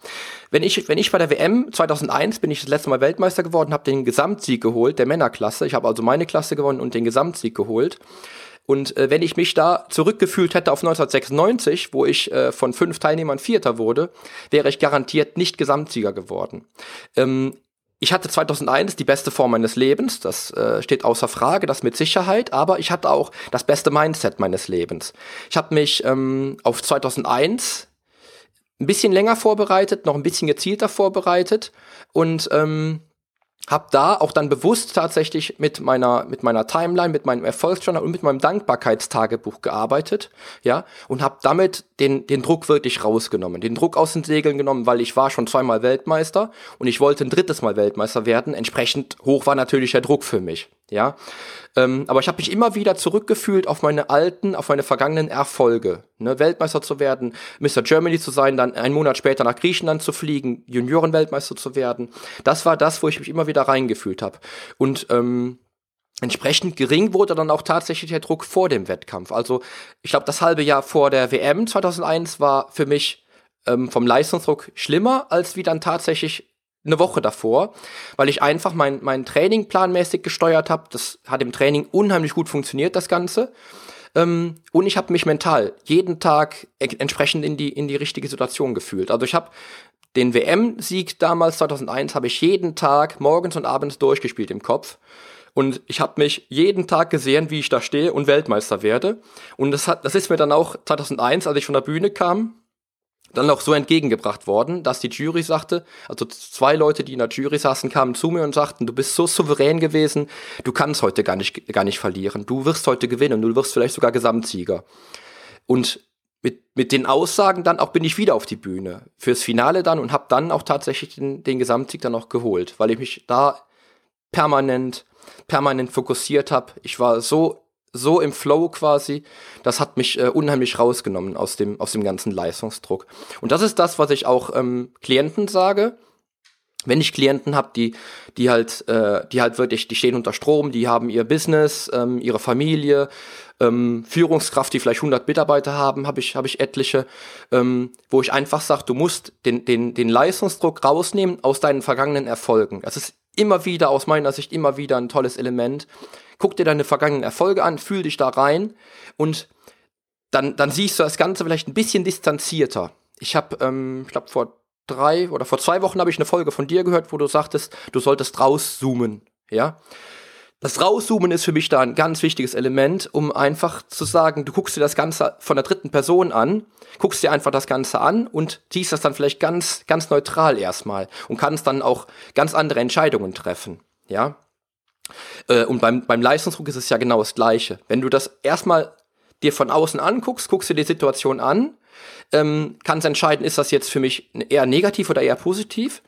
Wenn ich, wenn ich bei der WM 2001 bin ich das letzte Mal Weltmeister geworden, habe den Gesamtsieg geholt, der Männerklasse. Ich habe also meine Klasse gewonnen und den Gesamtsieg geholt. Und äh, wenn ich mich da zurückgefühlt hätte auf 1996, wo ich äh, von fünf Teilnehmern Vierter wurde, wäre ich garantiert nicht Gesamtsieger geworden. Ähm, ich hatte 2001 die beste Form meines Lebens, das äh, steht außer Frage, das mit Sicherheit, aber ich hatte auch das beste Mindset meines Lebens. Ich habe mich ähm, auf 2001 ein bisschen länger vorbereitet, noch ein bisschen gezielter vorbereitet und ähm, habe da auch dann bewusst tatsächlich mit meiner mit meiner Timeline, mit meinem Erfolgsjournal und mit meinem Dankbarkeitstagebuch gearbeitet, ja, und habe damit den den Druck wirklich rausgenommen, den Druck aus den Segeln genommen, weil ich war schon zweimal Weltmeister und ich wollte ein drittes Mal Weltmeister werden. Entsprechend hoch war natürlich der Druck für mich, ja. Ähm, aber ich habe mich immer wieder zurückgefühlt auf meine alten, auf meine vergangenen Erfolge. Ne? Weltmeister zu werden, Mr. Germany zu sein, dann einen Monat später nach Griechenland zu fliegen, Juniorenweltmeister zu werden. Das war das, wo ich mich immer wieder reingefühlt habe. Und ähm, entsprechend gering wurde dann auch tatsächlich der Druck vor dem Wettkampf. Also ich glaube, das halbe Jahr vor der WM 2001 war für mich ähm, vom Leistungsdruck schlimmer, als wie dann tatsächlich eine Woche davor, weil ich einfach mein, mein Training planmäßig gesteuert habe. Das hat im Training unheimlich gut funktioniert, das Ganze. Ähm, und ich habe mich mental jeden Tag entsprechend in die, in die richtige Situation gefühlt. Also ich habe den WM-Sieg damals 2001 habe ich jeden Tag morgens und abends durchgespielt im Kopf. Und ich habe mich jeden Tag gesehen, wie ich da stehe und Weltmeister werde. Und das, hat, das ist mir dann auch 2001, als ich von der Bühne kam, dann auch so entgegengebracht worden, dass die Jury sagte, also zwei Leute, die in der Jury saßen, kamen zu mir und sagten, du bist so souverän gewesen, du kannst heute gar nicht, gar nicht verlieren, du wirst heute gewinnen, du wirst vielleicht sogar Gesamtsieger. Und mit, mit den Aussagen dann auch bin ich wieder auf die Bühne fürs Finale dann und habe dann auch tatsächlich den, den Gesamtsieg dann auch geholt, weil ich mich da permanent, permanent fokussiert habe. Ich war so so im Flow quasi, das hat mich äh, unheimlich rausgenommen aus dem, aus dem ganzen Leistungsdruck. Und das ist das, was ich auch ähm, Klienten sage. Wenn ich Klienten habe, die, die halt, äh, die halt wirklich, die stehen unter Strom, die haben ihr Business, ähm, ihre Familie, ähm, Führungskraft, die vielleicht 100 Mitarbeiter haben, habe ich, habe ich etliche, ähm, wo ich einfach sage, du musst den, den, den Leistungsdruck rausnehmen aus deinen vergangenen Erfolgen. Das ist immer wieder, aus meiner Sicht, immer wieder ein tolles Element guck dir deine vergangenen Erfolge an, fühl dich da rein und dann, dann siehst du das Ganze vielleicht ein bisschen distanzierter. Ich habe, ähm, ich glaube, vor drei oder vor zwei Wochen habe ich eine Folge von dir gehört, wo du sagtest, du solltest rauszoomen, ja. Das Rauszoomen ist für mich da ein ganz wichtiges Element, um einfach zu sagen, du guckst dir das Ganze von der dritten Person an, guckst dir einfach das Ganze an und siehst das dann vielleicht ganz, ganz neutral erstmal und kannst dann auch ganz andere Entscheidungen treffen, ja. Äh, und beim, beim Leistungsdruck ist es ja genau das Gleiche. Wenn du das erstmal dir von außen anguckst, guckst dir die Situation an, ähm, kannst entscheiden, ist das jetzt für mich eher negativ oder eher positiv,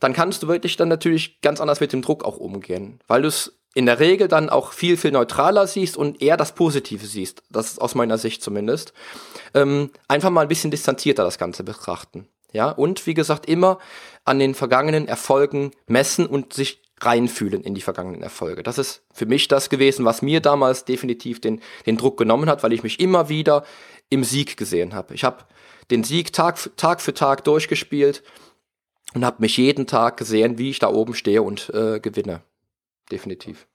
dann kannst du wirklich dann natürlich ganz anders mit dem Druck auch umgehen, weil du es in der Regel dann auch viel, viel neutraler siehst und eher das Positive siehst. Das ist aus meiner Sicht zumindest. Ähm, einfach mal ein bisschen distanzierter das Ganze betrachten. Ja, und wie gesagt, immer an den vergangenen Erfolgen messen und sich reinfühlen in die vergangenen Erfolge. Das ist für mich das gewesen, was mir damals definitiv den, den Druck genommen hat, weil ich mich immer wieder im Sieg gesehen habe. Ich habe den Sieg Tag, Tag für Tag durchgespielt und habe mich jeden Tag gesehen, wie ich da oben stehe und äh, gewinne. Definitiv.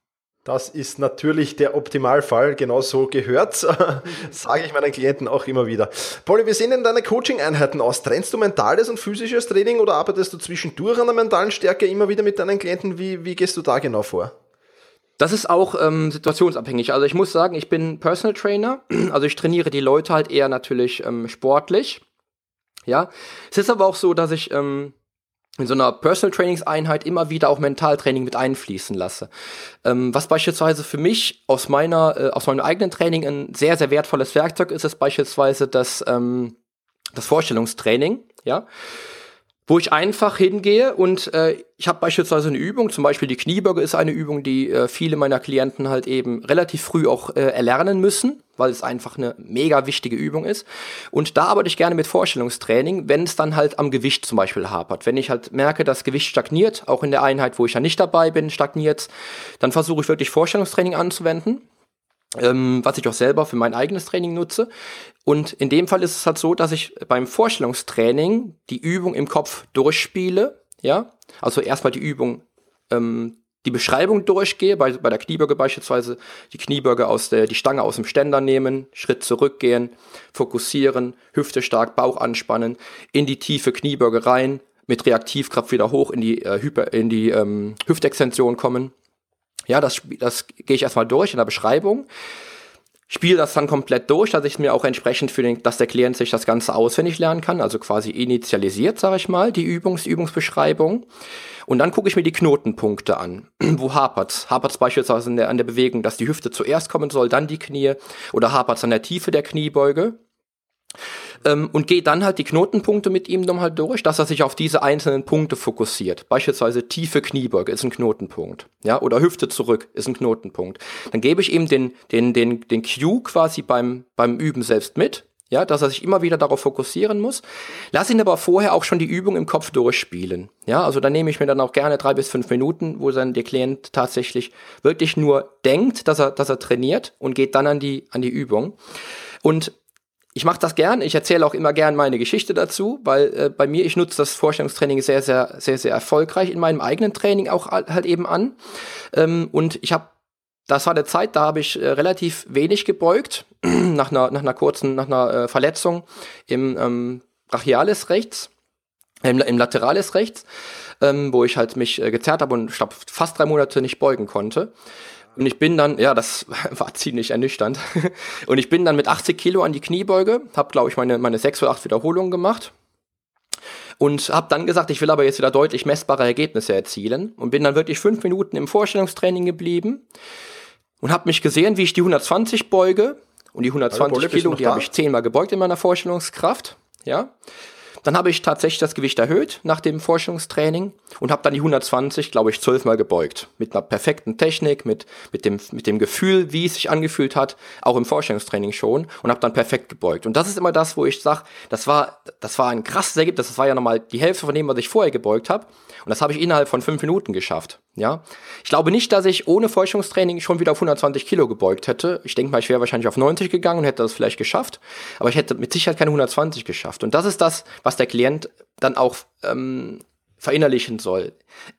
Das ist natürlich der Optimalfall, genau so gehört, sage ich meinen Klienten auch immer wieder. Polly, wie sehen denn deine Coaching-Einheiten aus? Trennst du mentales und physisches Training oder arbeitest du zwischendurch an der mentalen Stärke immer wieder mit deinen Klienten? Wie, wie gehst du da genau vor? Das ist auch ähm, situationsabhängig. Also ich muss sagen, ich bin Personal Trainer, also ich trainiere die Leute halt eher natürlich ähm, sportlich. Ja, es ist aber auch so, dass ich ähm, in so einer Personal Trainingseinheit immer wieder auch Mentaltraining mit einfließen lasse. Ähm, was beispielsweise für mich aus meiner, äh, aus meinem eigenen Training ein sehr, sehr wertvolles Werkzeug ist, ist beispielsweise das, ähm, das Vorstellungstraining, ja wo ich einfach hingehe und äh, ich habe beispielsweise eine Übung, zum Beispiel die Kniebeuge ist eine Übung, die äh, viele meiner Klienten halt eben relativ früh auch äh, erlernen müssen, weil es einfach eine mega wichtige Übung ist. Und da arbeite ich gerne mit Vorstellungstraining, wenn es dann halt am Gewicht zum Beispiel hapert. Wenn ich halt merke, das Gewicht stagniert, auch in der Einheit, wo ich ja nicht dabei bin, stagniert, dann versuche ich wirklich Vorstellungstraining anzuwenden ähm, was ich auch selber für mein eigenes Training nutze. Und in dem Fall ist es halt so, dass ich beim Vorstellungstraining die Übung im Kopf durchspiele, ja, also erstmal die Übung, ähm, die Beschreibung durchgehe, bei, bei der Kniebeuge beispielsweise die Kniebeuge aus der, die Stange aus dem Ständer nehmen, Schritt zurückgehen, fokussieren, Hüfte stark, Bauch anspannen, in die tiefe Kniebeuge rein, mit Reaktivkraft wieder hoch in die, äh, Hyper, in die ähm, Hüftextension kommen ja, das, das gehe ich erstmal durch in der Beschreibung. Spiele das dann komplett durch, dass ich mir auch entsprechend für den, dass der Klient sich das Ganze auswendig lernen kann, also quasi initialisiert, sage ich mal, die Übungs Übungsbeschreibung. Und dann gucke ich mir die Knotenpunkte an. Wo hapert's? Hapert's beispielsweise der, an der Bewegung, dass die Hüfte zuerst kommen soll, dann die Knie? Oder hapert's an der Tiefe der Kniebeuge? Ähm, und gehe dann halt die Knotenpunkte mit ihm halt durch, dass er sich auf diese einzelnen Punkte fokussiert. Beispielsweise tiefe Kniebeuge ist ein Knotenpunkt, ja, oder Hüfte zurück ist ein Knotenpunkt. Dann gebe ich ihm den, den, den, den Cue quasi beim, beim Üben selbst mit, ja, dass er sich immer wieder darauf fokussieren muss. Lass ihn aber vorher auch schon die Übung im Kopf durchspielen. Ja, also da nehme ich mir dann auch gerne drei bis fünf Minuten, wo dann der Klient tatsächlich wirklich nur denkt, dass er, dass er trainiert und geht dann an die, an die Übung. Und ich mache das gern. Ich erzähle auch immer gern meine Geschichte dazu, weil äh, bei mir, ich nutze das Vorstellungstraining sehr, sehr, sehr, sehr erfolgreich in meinem eigenen Training auch halt eben an. Ähm, und ich habe, das war der Zeit, da habe ich äh, relativ wenig gebeugt, nach einer, nach einer kurzen, nach einer äh, Verletzung im ähm, Brachialis rechts, im, im Lateralis rechts, ähm, wo ich halt mich äh, gezerrt habe und ich glaube fast drei Monate nicht beugen konnte. Und ich bin dann, ja, das war ziemlich ernüchternd. Und ich bin dann mit 80 Kilo an die Kniebeuge, habe, glaube ich, meine, meine sechs oder acht Wiederholungen gemacht. und habe dann gesagt, ich will aber jetzt wieder deutlich messbare Ergebnisse erzielen und bin dann wirklich fünf Minuten im Vorstellungstraining geblieben und habe mich gesehen, wie ich die 120 beuge und die 120 Kilo, die habe ich zehnmal gebeugt in meiner Vorstellungskraft, ja. Dann habe ich tatsächlich das Gewicht erhöht nach dem Forschungstraining und habe dann die 120, glaube ich, zwölfmal gebeugt. Mit einer perfekten Technik, mit, mit, dem, mit dem Gefühl, wie es sich angefühlt hat, auch im Forschungstraining schon und habe dann perfekt gebeugt. Und das ist immer das, wo ich sage, das war, das war ein krasses Ergebnis. Das war ja nochmal die Hälfte von dem, was ich vorher gebeugt habe. Und das habe ich innerhalb von fünf Minuten geschafft. Ja, ich glaube nicht, dass ich ohne Forschungstraining schon wieder auf 120 Kilo gebeugt hätte. Ich denke mal, ich wäre wahrscheinlich auf 90 gegangen und hätte das vielleicht geschafft. Aber ich hätte mit Sicherheit keine 120 geschafft. Und das ist das, was der Klient dann auch ähm, verinnerlichen soll.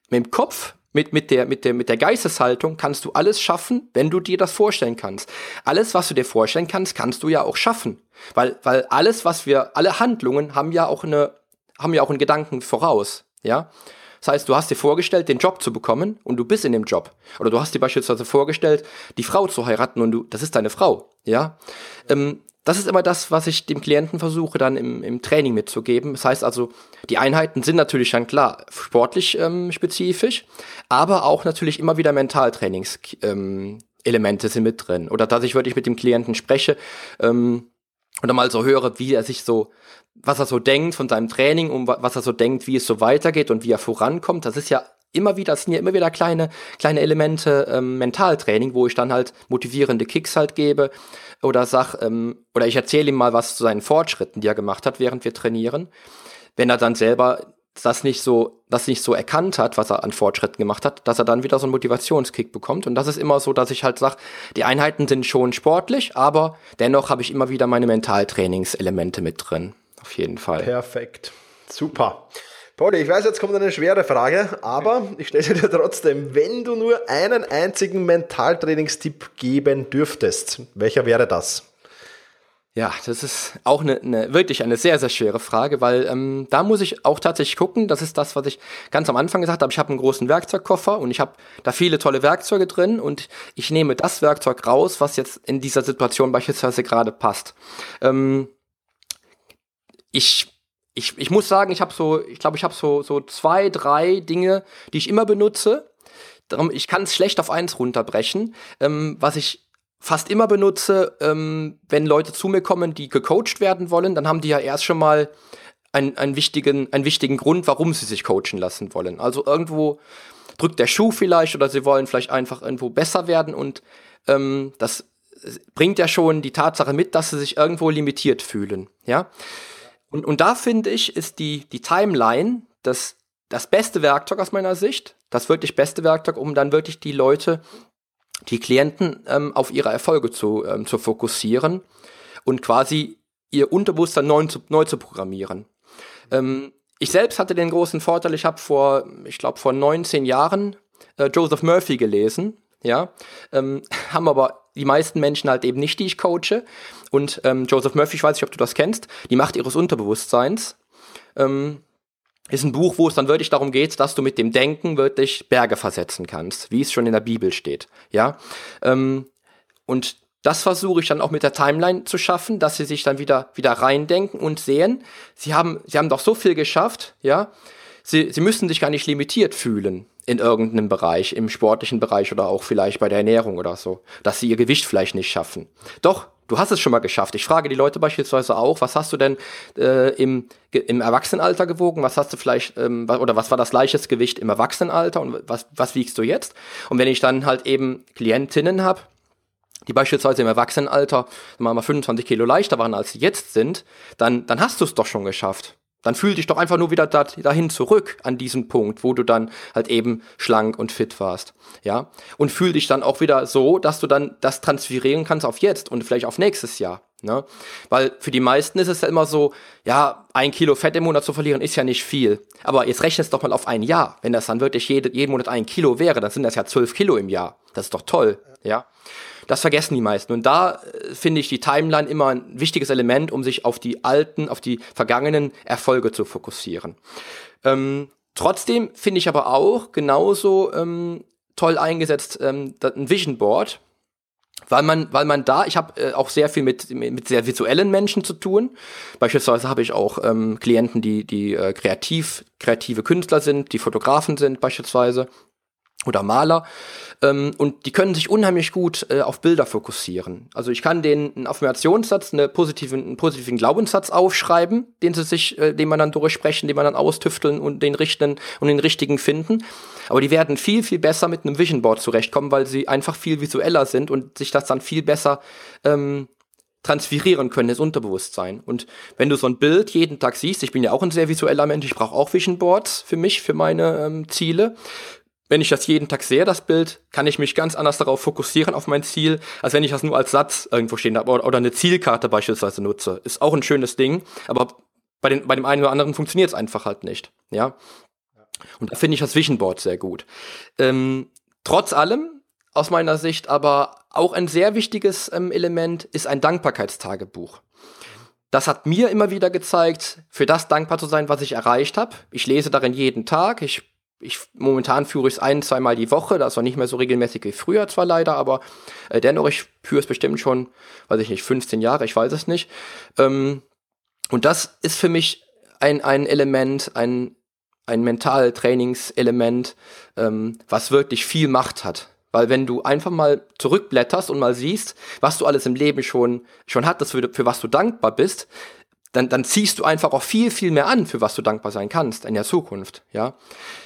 Mit dem Kopf, mit, mit, der, mit, der, mit der Geisteshaltung kannst du alles schaffen, wenn du dir das vorstellen kannst. Alles, was du dir vorstellen kannst, kannst du ja auch schaffen. Weil, weil alles, was wir, alle Handlungen haben ja auch eine, haben ja auch einen Gedanken voraus. Ja. Das heißt, du hast dir vorgestellt, den Job zu bekommen und du bist in dem Job. Oder du hast dir beispielsweise vorgestellt, die Frau zu heiraten und du, das ist deine Frau. Ja. Ähm, das ist immer das, was ich dem Klienten versuche dann im, im Training mitzugeben. Das heißt also, die Einheiten sind natürlich dann klar sportlich ähm, spezifisch, aber auch natürlich immer wieder Mentaltrainings-Elemente ähm, sind mit drin. Oder dass ich wirklich mit dem Klienten spreche ähm, dann mal so höre, wie er sich so was er so denkt von seinem Training und was er so denkt, wie es so weitergeht und wie er vorankommt. Das ist ja immer wieder, das sind ja immer wieder kleine, kleine Elemente ähm, Mentaltraining, wo ich dann halt motivierende Kicks halt gebe oder sag, ähm, oder ich erzähle ihm mal was zu seinen Fortschritten, die er gemacht hat, während wir trainieren. Wenn er dann selber das nicht so, das nicht so erkannt hat, was er an Fortschritten gemacht hat, dass er dann wieder so einen Motivationskick bekommt. Und das ist immer so, dass ich halt sage, die Einheiten sind schon sportlich, aber dennoch habe ich immer wieder meine Mentaltrainingselemente mit drin. Auf jeden Fall. Perfekt. Super. Pauli, ich weiß, jetzt kommt eine schwere Frage, aber ich stelle sie dir trotzdem. Wenn du nur einen einzigen Mentaltrainingstipp geben dürftest, welcher wäre das? Ja, das ist auch eine, eine, wirklich eine sehr, sehr schwere Frage, weil ähm, da muss ich auch tatsächlich gucken. Das ist das, was ich ganz am Anfang gesagt habe. Ich habe einen großen Werkzeugkoffer und ich habe da viele tolle Werkzeuge drin und ich nehme das Werkzeug raus, was jetzt in dieser Situation beispielsweise gerade passt. Ähm, ich ich, ich muss sagen, ich habe so, ich glaube, ich habe so, so zwei, drei Dinge, die ich immer benutze. Darum, ich kann es schlecht auf eins runterbrechen. Ähm, was ich fast immer benutze, ähm, wenn Leute zu mir kommen, die gecoacht werden wollen, dann haben die ja erst schon mal einen, einen, wichtigen, einen wichtigen Grund, warum sie sich coachen lassen wollen. Also irgendwo drückt der Schuh vielleicht oder sie wollen vielleicht einfach irgendwo besser werden und ähm, das bringt ja schon die Tatsache mit, dass sie sich irgendwo limitiert fühlen. Ja. Und, und da finde ich, ist die, die Timeline das, das beste Werkzeug aus meiner Sicht, das wirklich beste Werkzeug, um dann wirklich die Leute, die Klienten ähm, auf ihre Erfolge zu, ähm, zu fokussieren und quasi ihr Unterbewusstsein neu zu, neu zu programmieren. Ähm, ich selbst hatte den großen Vorteil, ich habe vor, ich glaube, vor 19 Jahren äh, Joseph Murphy gelesen, ja, ähm, haben aber die meisten Menschen halt eben nicht, die ich coache. Und ähm, Joseph Murphy, ich weiß nicht, ob du das kennst, die Macht ihres Unterbewusstseins. Ähm, ist ein Buch, wo es dann wirklich darum geht, dass du mit dem Denken wirklich Berge versetzen kannst, wie es schon in der Bibel steht. Ja. Ähm, und das versuche ich dann auch mit der Timeline zu schaffen, dass sie sich dann wieder, wieder reindenken und sehen, sie haben, sie haben doch so viel geschafft, ja. Sie, sie müssen sich gar nicht limitiert fühlen in irgendeinem Bereich, im sportlichen Bereich oder auch vielleicht bei der Ernährung oder so, dass sie ihr Gewicht vielleicht nicht schaffen. Doch, du hast es schon mal geschafft. Ich frage die Leute beispielsweise auch, was hast du denn äh, im, im Erwachsenenalter gewogen? Was hast du vielleicht, ähm, oder was war das gleiches Gewicht im Erwachsenenalter und was, was wiegst du jetzt? Und wenn ich dann halt eben Klientinnen habe, die beispielsweise im Erwachsenenalter mal 25 Kilo leichter waren, als sie jetzt sind, dann, dann hast du es doch schon geschafft. Dann fühl dich doch einfach nur wieder dahin zurück an diesen Punkt, wo du dann halt eben schlank und fit warst. Ja. Und fühl dich dann auch wieder so, dass du dann das transferieren kannst auf jetzt und vielleicht auf nächstes Jahr. Ne? Weil für die meisten ist es ja immer so, ja, ein Kilo Fett im Monat zu verlieren ist ja nicht viel. Aber jetzt rechne es doch mal auf ein Jahr. Wenn das dann wirklich jede, jeden Monat ein Kilo wäre, dann sind das ja zwölf Kilo im Jahr. Das ist doch toll. Ja. Das vergessen die meisten. Und da äh, finde ich die Timeline immer ein wichtiges Element, um sich auf die alten, auf die vergangenen Erfolge zu fokussieren. Ähm, trotzdem finde ich aber auch genauso ähm, toll eingesetzt ähm, ein Vision Board, weil man, weil man da, ich habe äh, auch sehr viel mit, mit sehr visuellen Menschen zu tun. Beispielsweise habe ich auch ähm, Klienten, die, die äh, kreativ, kreative Künstler sind, die Fotografen sind beispielsweise oder Maler. Ähm, und die können sich unheimlich gut äh, auf Bilder fokussieren. Also ich kann denen einen Affirmationssatz, eine positiven, einen positiven Glaubenssatz aufschreiben, den sie sich, äh, den man dann durchsprechen, den man dann austüfteln und den richten und den richtigen finden. Aber die werden viel, viel besser mit einem Vision Board zurechtkommen, weil sie einfach viel visueller sind und sich das dann viel besser ähm, transferieren können, das Unterbewusstsein. Und wenn du so ein Bild jeden Tag siehst, ich bin ja auch ein sehr visueller Mensch, ich brauche auch Vision Boards für mich, für meine ähm, Ziele wenn ich das jeden Tag sehe, das Bild, kann ich mich ganz anders darauf fokussieren, auf mein Ziel, als wenn ich das nur als Satz irgendwo stehen habe oder, eine Zielkarte beispielsweise nutze. Ist auch ein schönes Ding, aber bei, den, bei dem einen oder anderen funktioniert es einfach halt nicht. Ja. Und da finde ich das Vision Board sehr gut. Ähm, trotz allem, aus meiner Sicht, aber auch ein sehr wichtiges ähm, Element ist ein Dankbarkeitstagebuch. Das hat mir immer wieder gezeigt, für das dankbar zu sein, was ich erreicht habe. Ich lese darin jeden Tag. Ich ich momentan führe ich es ein, zweimal die Woche, das war nicht mehr so regelmäßig wie früher zwar leider, aber äh, dennoch, ich führe es bestimmt schon, weiß ich nicht, 15 Jahre, ich weiß es nicht. Ähm, und das ist für mich ein, ein Element, ein, ein Mentaltrainingselement, ähm, was wirklich viel Macht hat. Weil wenn du einfach mal zurückblätterst und mal siehst, was du alles im Leben schon, schon hattest, für, für was du dankbar bist, dann, dann ziehst du einfach auch viel, viel mehr an, für was du dankbar sein kannst in der Zukunft, ja.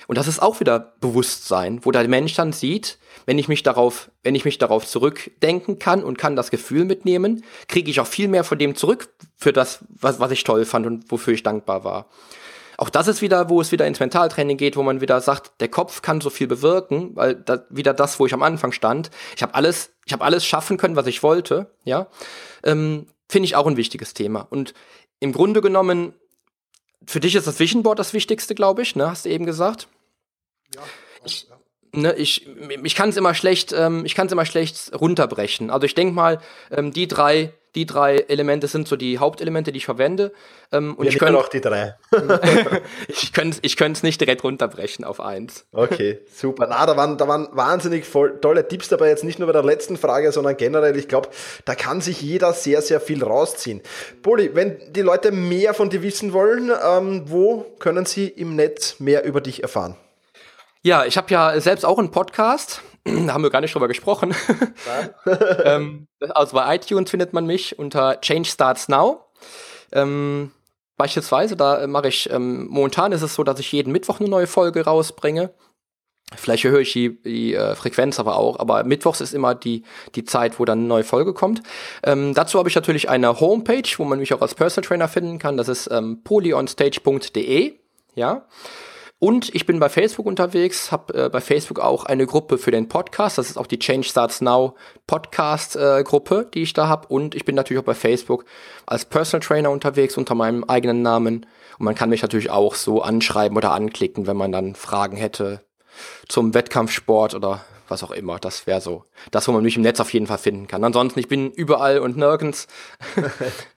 Und das ist auch wieder Bewusstsein, wo der Mensch dann sieht, wenn ich mich darauf, wenn ich mich darauf zurückdenken kann und kann das Gefühl mitnehmen, kriege ich auch viel mehr von dem zurück für das, was, was ich toll fand und wofür ich dankbar war. Auch das ist wieder, wo es wieder ins Mentaltraining geht, wo man wieder sagt, der Kopf kann so viel bewirken, weil da, wieder das, wo ich am Anfang stand. Ich habe alles, ich habe alles schaffen können, was ich wollte, ja. Ähm, Finde ich auch ein wichtiges Thema. Und im Grunde genommen, für dich ist das Vision Board das Wichtigste, glaube ich, ne? Hast du eben gesagt? Ja. Ich, ne, ich, ich kann es immer schlecht, ähm, ich kann es immer schlecht runterbrechen. Also ich denke mal, ähm, die drei die drei Elemente sind so die Hauptelemente, die ich verwende. Ähm, und Wir ich kann auch die drei. ich könnte ich es nicht direkt runterbrechen auf eins. Okay, super. Na, da waren, da waren wahnsinnig voll, tolle Tipps dabei, jetzt nicht nur bei der letzten Frage, sondern generell. Ich glaube, da kann sich jeder sehr, sehr viel rausziehen. Poli, wenn die Leute mehr von dir wissen wollen, ähm, wo können sie im Netz mehr über dich erfahren? Ja, ich habe ja selbst auch einen Podcast da haben wir gar nicht drüber gesprochen. ähm, also bei iTunes findet man mich unter Change Starts Now. Ähm, beispielsweise, da mache ich, ähm, momentan ist es so, dass ich jeden Mittwoch eine neue Folge rausbringe. Vielleicht höre ich die, die äh, Frequenz aber auch, aber Mittwochs ist immer die, die Zeit, wo dann eine neue Folge kommt. Ähm, dazu habe ich natürlich eine Homepage, wo man mich auch als Personal Trainer finden kann. Das ist ähm, polyonstage.de. Ja. Und ich bin bei Facebook unterwegs, habe äh, bei Facebook auch eine Gruppe für den Podcast. Das ist auch die Change Starts Now Podcast äh, Gruppe, die ich da habe. Und ich bin natürlich auch bei Facebook als Personal Trainer unterwegs unter meinem eigenen Namen. Und man kann mich natürlich auch so anschreiben oder anklicken, wenn man dann Fragen hätte zum Wettkampfsport oder was auch immer. Das wäre so das, wo man mich im Netz auf jeden Fall finden kann. Ansonsten, ich bin überall und nirgends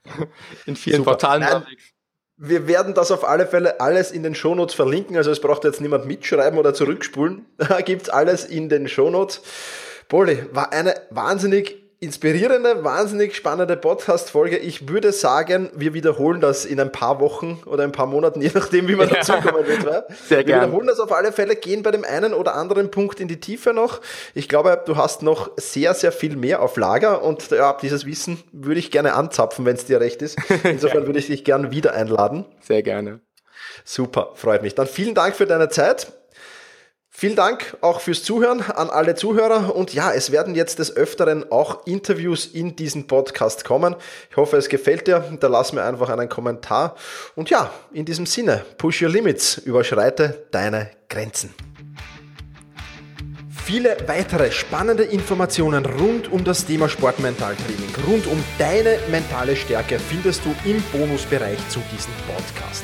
in vielen Super. Portalen unterwegs. Wir werden das auf alle Fälle alles in den Shownotes verlinken. Also es braucht jetzt niemand mitschreiben oder zurückspulen. Da gibt's alles in den Shownotes. Polly, war eine wahnsinnig inspirierende, wahnsinnig spannende Podcast-Folge. Ich würde sagen, wir wiederholen das in ein paar Wochen oder ein paar Monaten, je nachdem, wie man ja. dazukommen wird. Wa? Sehr wir gern. wiederholen das auf alle Fälle, gehen bei dem einen oder anderen Punkt in die Tiefe noch. Ich glaube, du hast noch sehr, sehr viel mehr auf Lager und ja, dieses Wissen würde ich gerne anzapfen, wenn es dir recht ist. Insofern würde ich dich gerne wieder einladen. Sehr gerne. Super, freut mich. Dann vielen Dank für deine Zeit. Vielen Dank auch fürs Zuhören an alle Zuhörer und ja, es werden jetzt des Öfteren auch Interviews in diesen Podcast kommen. Ich hoffe, es gefällt dir. Da lass mir einfach einen Kommentar. Und ja, in diesem Sinne, push your limits, überschreite deine Grenzen. Viele weitere spannende Informationen rund um das Thema Sportmentaltraining, rund um deine mentale Stärke findest du im Bonusbereich zu diesem Podcast.